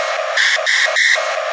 Shut up.